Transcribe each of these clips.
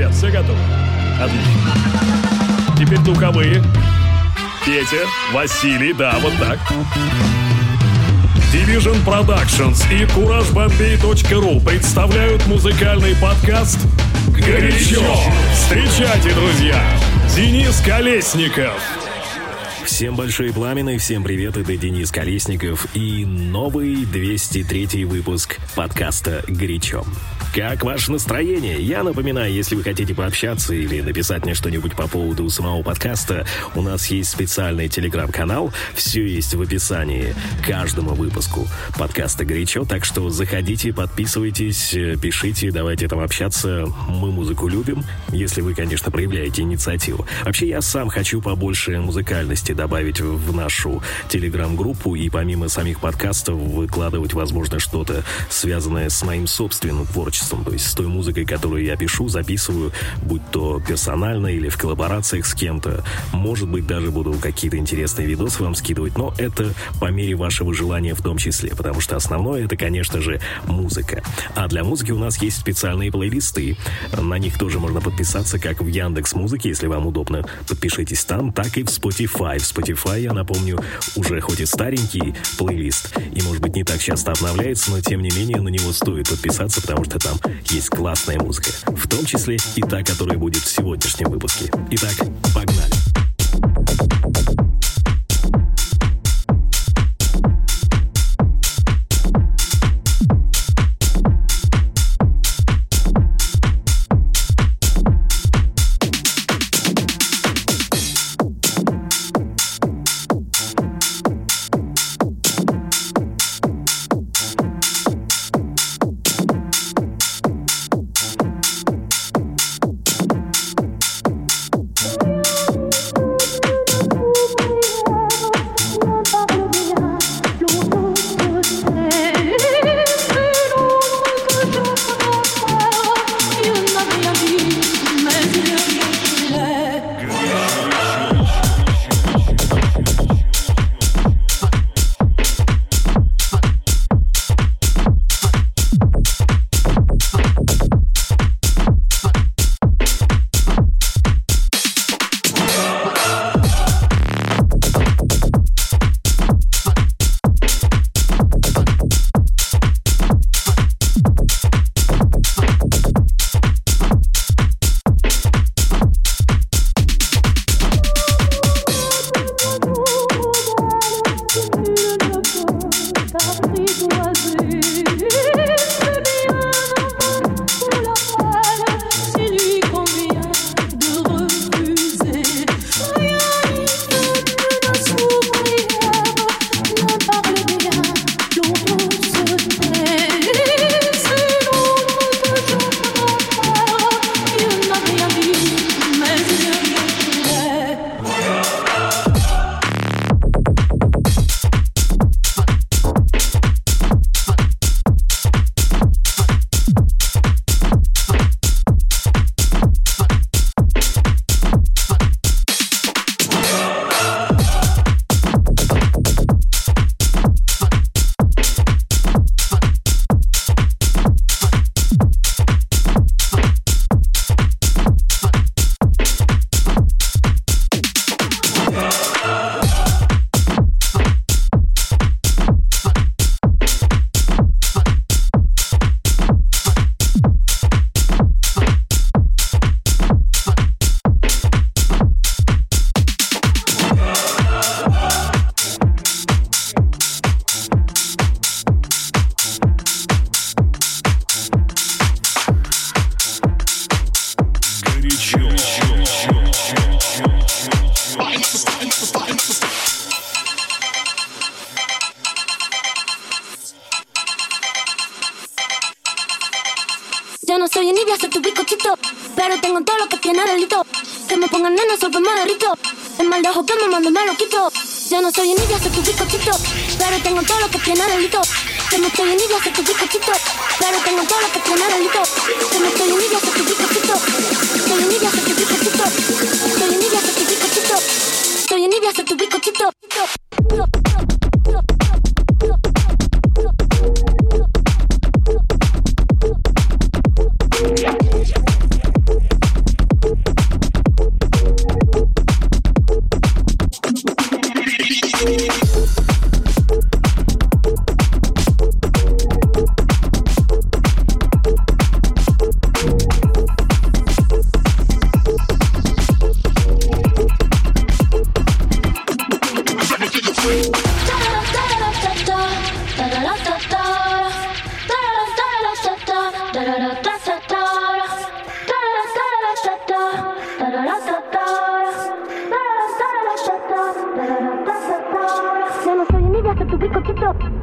ребят, все готовы? Отлично. Теперь духовые. Петя, Василий, да, вот так. Division Productions и CourageBombay.ru представляют музыкальный подкаст «Горячо». Встречайте, друзья, Денис Колесников. Всем большой пламенный, всем привет, это Денис Колесников и новый 203 выпуск подкаста «Горячо». Как ваше настроение? Я напоминаю, если вы хотите пообщаться или написать мне что-нибудь по поводу самого подкаста, у нас есть специальный телеграм-канал, все есть в описании каждому выпуску подкаста «Горячо», так что заходите, подписывайтесь, пишите, давайте там общаться. Мы музыку любим, если вы, конечно, проявляете инициативу. Вообще, я сам хочу побольше музыкальности добавить в нашу телеграм-группу и помимо самих подкастов выкладывать, возможно, что-то связанное с моим собственным творчеством творчеством, то есть с той музыкой, которую я пишу, записываю, будь то персонально или в коллаборациях с кем-то. Может быть, даже буду какие-то интересные видосы вам скидывать, но это по мере вашего желания в том числе, потому что основное это, конечно же, музыка. А для музыки у нас есть специальные плейлисты. На них тоже можно подписаться, как в Яндекс Музыке, если вам удобно. Подпишитесь там, так и в Spotify. В Spotify, я напомню, уже хоть и старенький плейлист, и, может быть, не так часто обновляется, но, тем не менее, на него стоит подписаться, потому что там там есть классная музыка, в том числе и та, которая будет в сегодняшнем выпуске. Итак, погнали! digas tu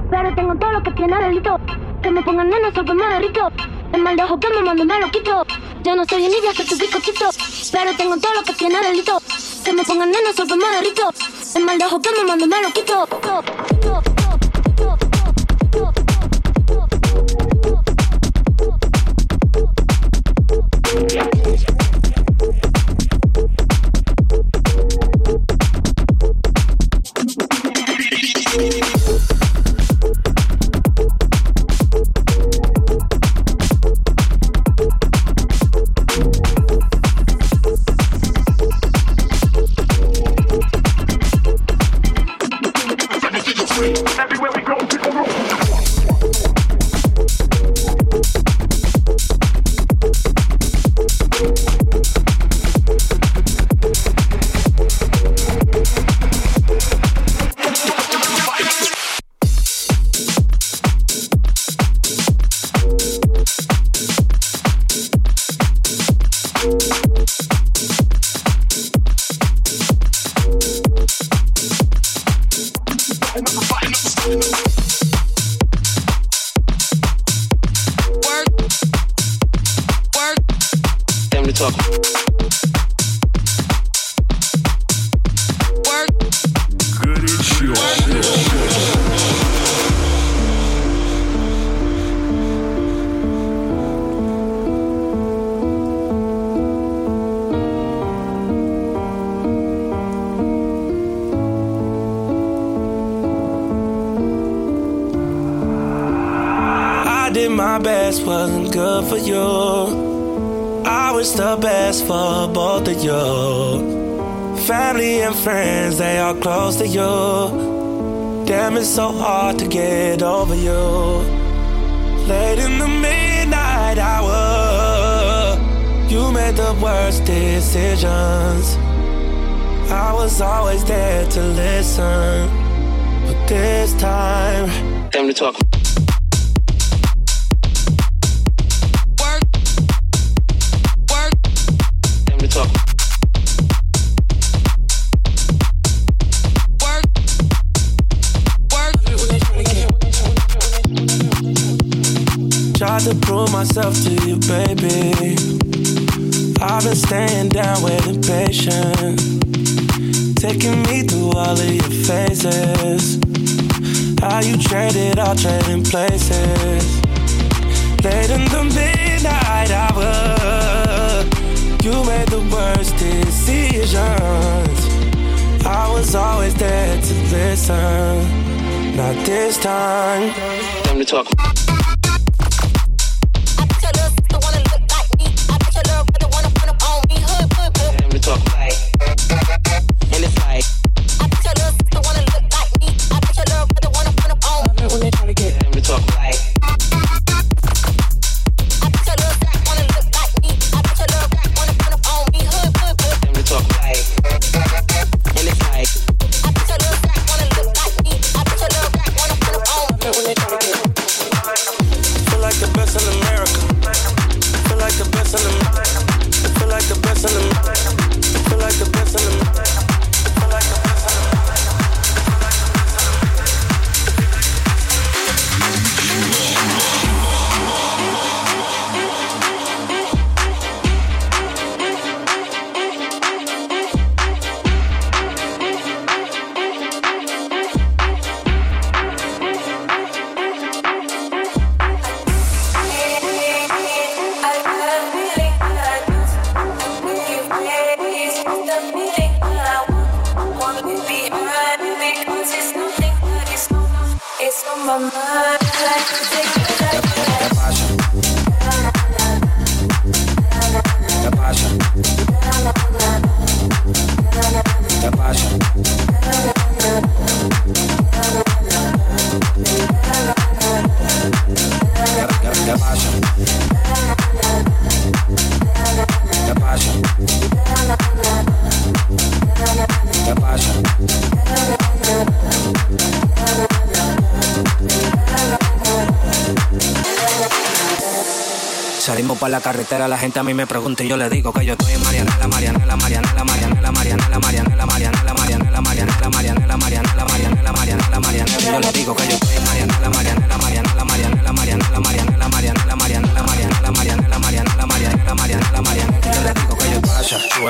pero tengo todo lo que tiene delito. Que me pongan nena, soy que me derrito. El mal de ojo que me mando me lo quito. Yo no soy envidia que tu pico pero tengo todo lo que tiene delito. Que me pongan nena, soy que me derrito. El mal de ojo que me mando me lo quito. it's the best for both of you. Family and friends, they are close to you. Damn, it's so hard to get over you. Late in the midnight hour, you made the worst decisions. I was always there to listen, but this time, time to talk. To prove myself to you, baby. I've been staying down, waiting patient. Taking me through all of your phases. How you traded, all trading places. Late in the midnight hour, you made the worst decisions. I was always there to listen. Not this time. Time to talk. La carretera, la gente a mí me pregunta y yo le digo que yo estoy en Marianela, Marianela, Marianela,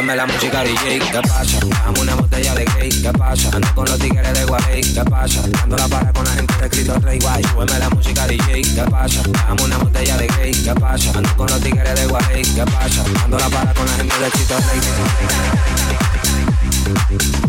súbeme la música DJ, ¿qué pasa? Dame una botella de gay, ¿qué pasa? Ando con los tigres de Guay, ¿qué pasa? Dando la para con la gente de Cristo Rey, guay. Súbeme la música DJ, ¿qué pasa? Dame una botella de gay, ¿qué pasa? Ando con los tigres de Guay, ¿qué pasa? Dando la para con la gente de Cristo Rey.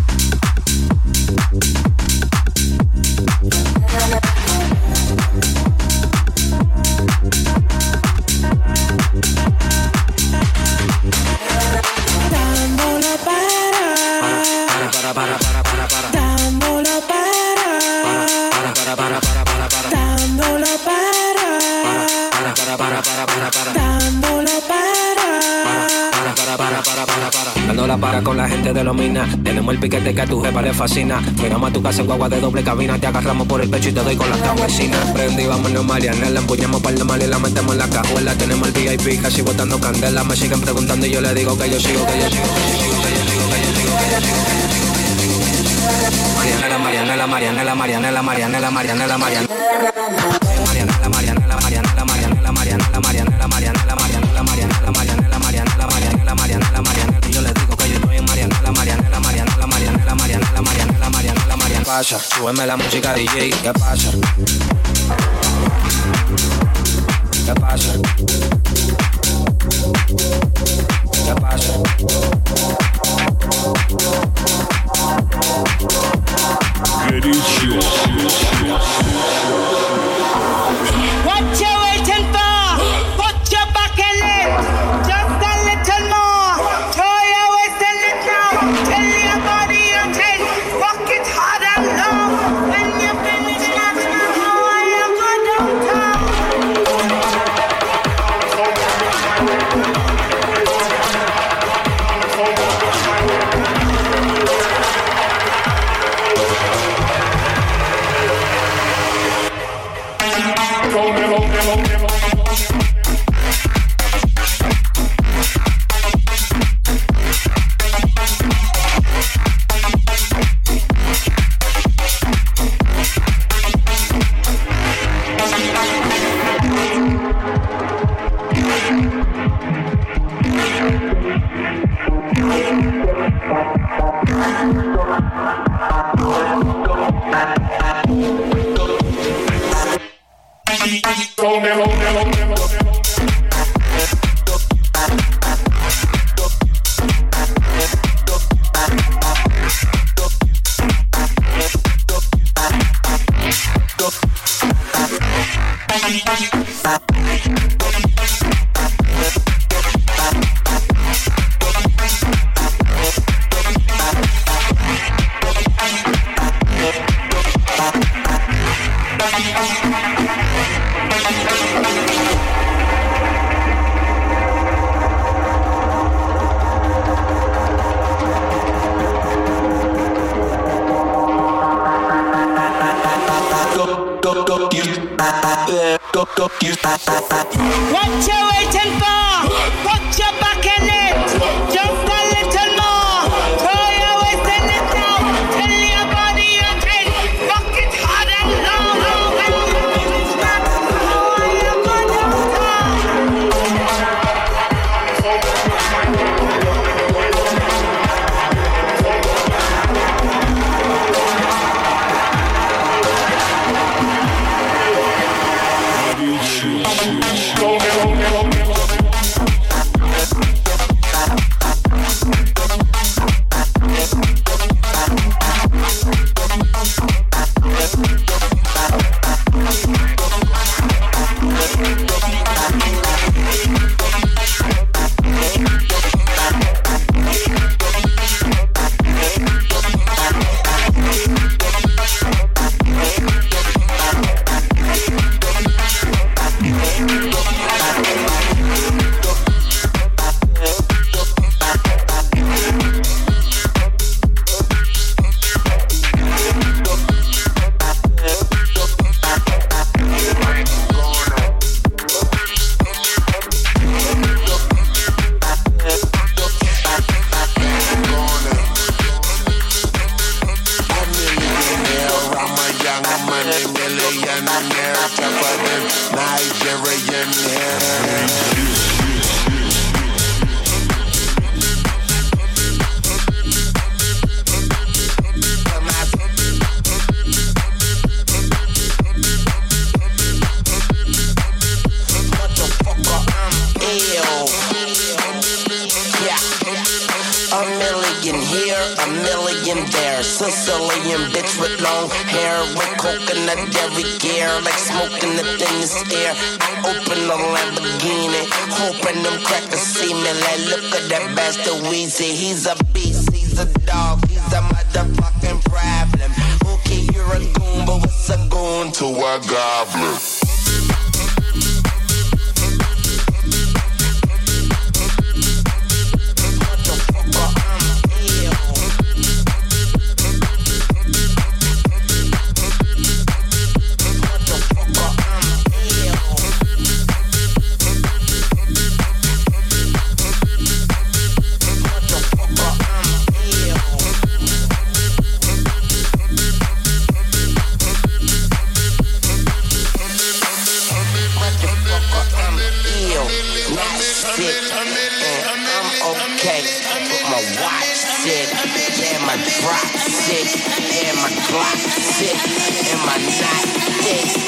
mina. Tenemos el piquete que a tu jefa le fascina. Llegamos a tu casa en guagua de doble cabina. Te agarramos por el pecho y te doy con las campesinas. Prendí, vámonos, Mariana. La empuñamos para la mal y la metemos en la cajuela. Tenemos el VIP casi botando candela. Me siguen preguntando y yo le digo que yo sigo, que yo sigo, que yo sigo, que yo sigo, que yo sigo, que yo sigo. Mariana, la Mariana, la Mariana, la Mariana, la Mariana, la Mariana, la Mariana. Mariana, la Mariana, la Mariana, la Mariana, la Mariana, la Mariana, la Mariana, la Mariana, la Mariana, la Mariana, la Mariana, la Mariana, la Mariana, la Mariana. pasa? Súbeme la música DJ, ¿qué pasa? ¿Qué pasa? ¿Qué pasa? ¿Qué Ladies clock, sit in my night.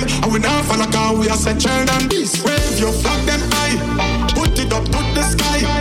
them. And we not fall like we are set children. Wave your flag them high. Put it up to the sky.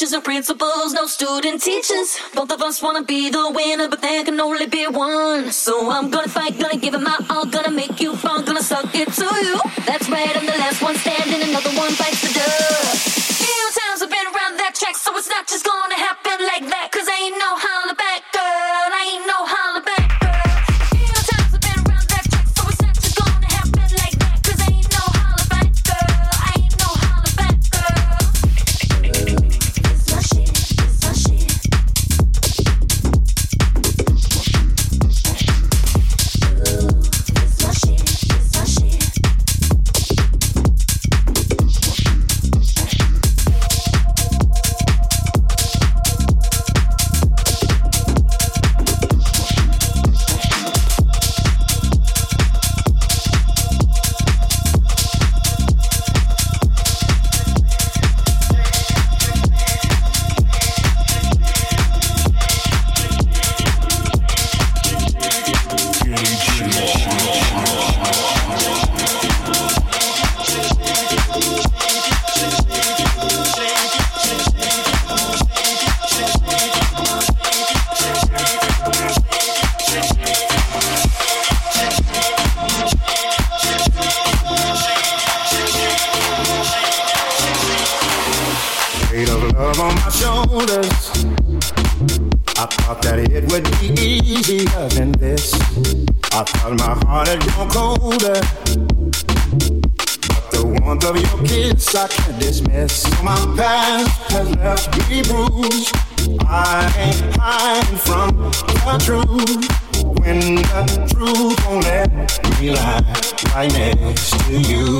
Bleachers and principals, no student teachers. Both of us wanna be the winner, but there can only be one. So I'm gonna fight, gonna give it my all, gonna make you fall, gonna suck it to you. That's right, I can dismiss. My past has left me bruised. I ain't hiding from the truth. When the truth won't let me lie right next to you.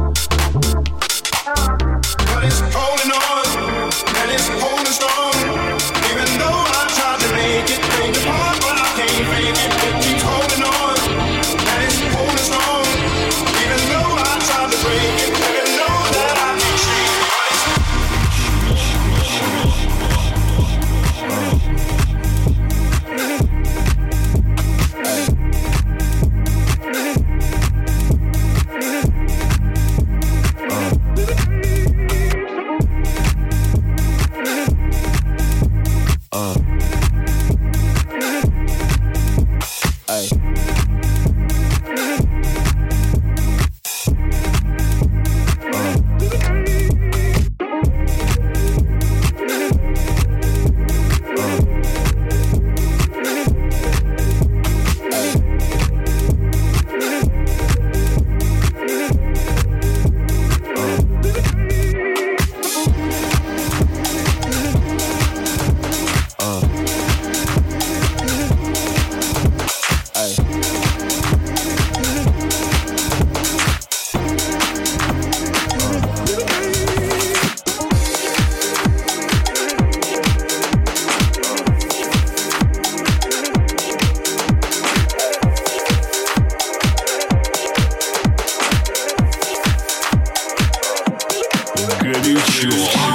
Revolution.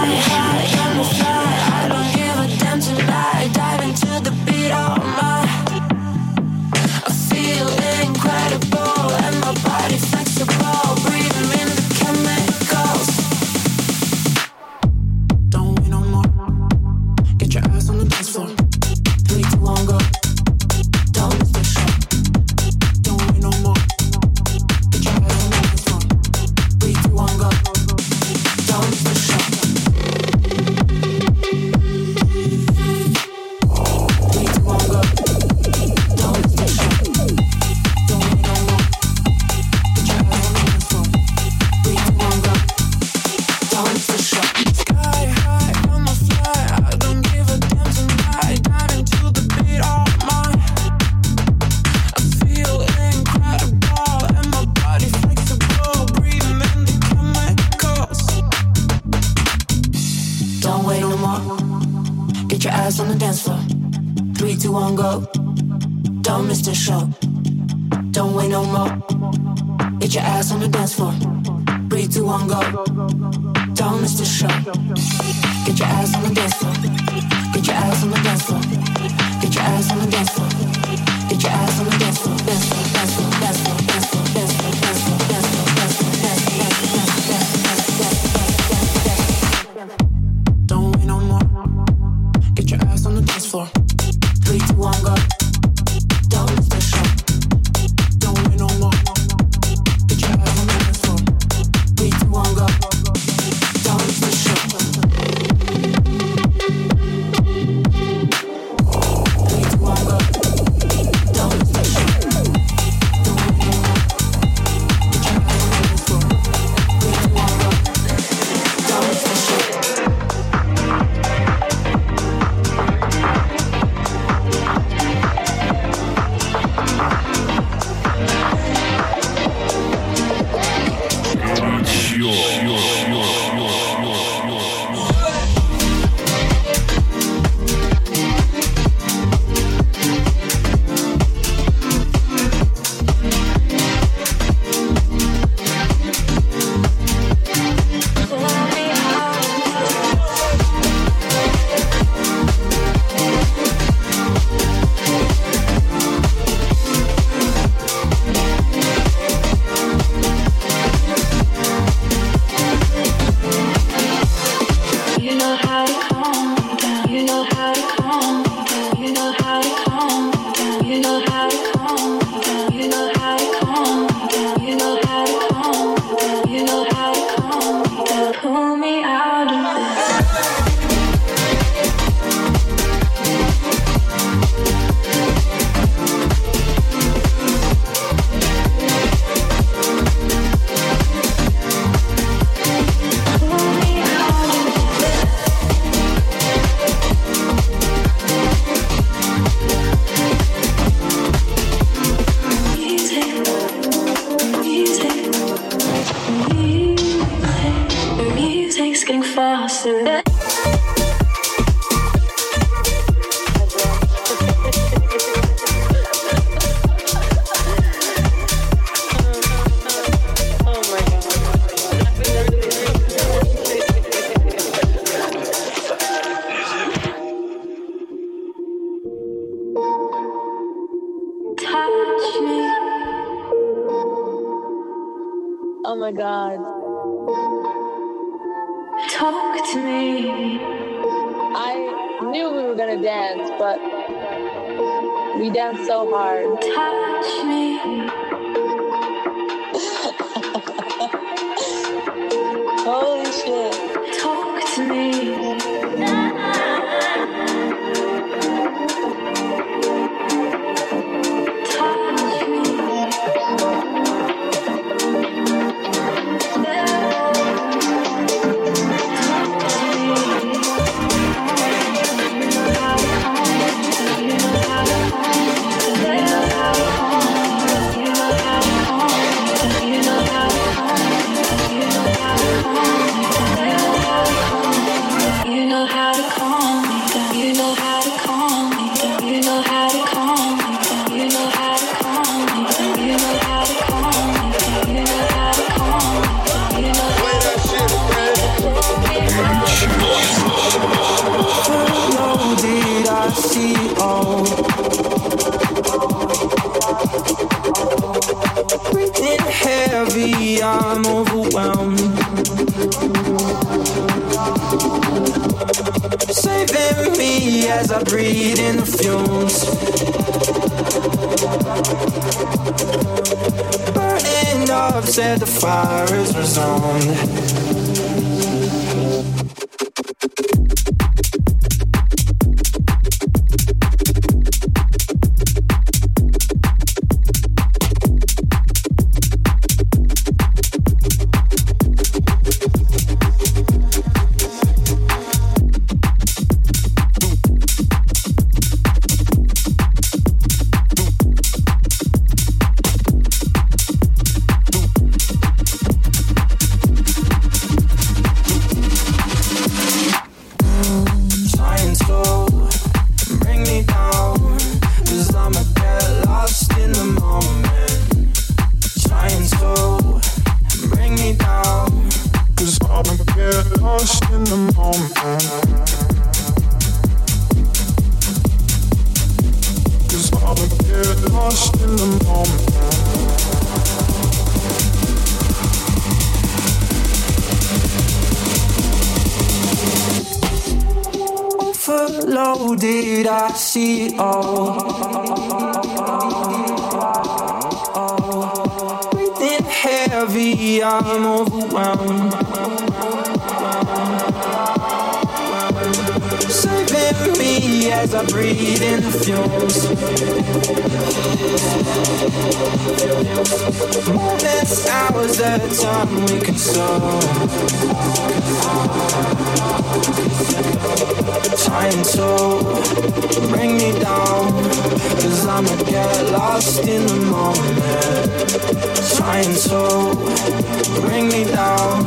my God. Talk to me. I knew we were going to dance, but we danced so hard. Touch me. Holy shit. Talk to me. I'm overwhelmed. Saving me as I breathe in the fumes. Burning up, said the fire is resumed. lost in the moment. Trying to bring me down.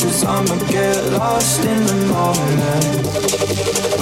Cause I'ma get lost in the moment.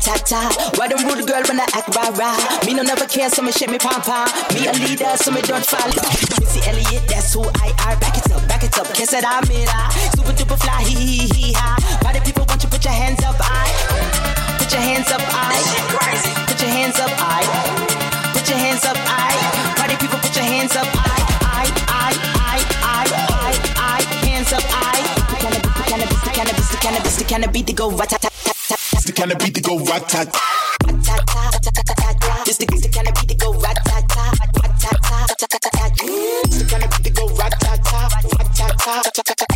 Ta. Why them rude girl when I act rah rah? Me no never care, so me shake me pom pom. Me a leader, so me don't fall. Missy Elliott, that's who I are. Back it up, back it up. Kiss it, I'm it. Super duper fly, hee hee hee ha. Why the people want you put your hands up, I? Put your hands up, I. Put your hands up, I. Put your hands up, I. Party people, put your hands up, I. I, I, I, I, I, I. Hands up, I. The cannabis, the cannabis, the cannabis, the cannabis, the go rat It's the kind of beat that go rat tat. This the, the kind of beat that go rat tat tat rat. It's the kind of beat that go rat tat tat, rat tat,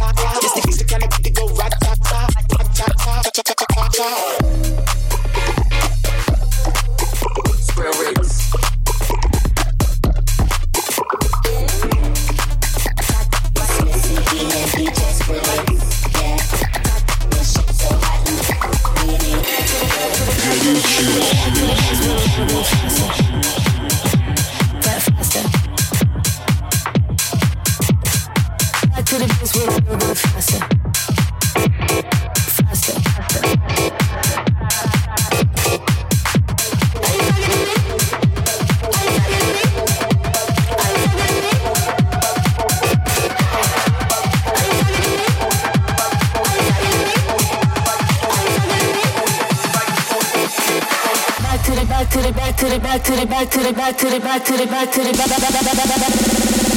back to the back to the back to the back to the back to the back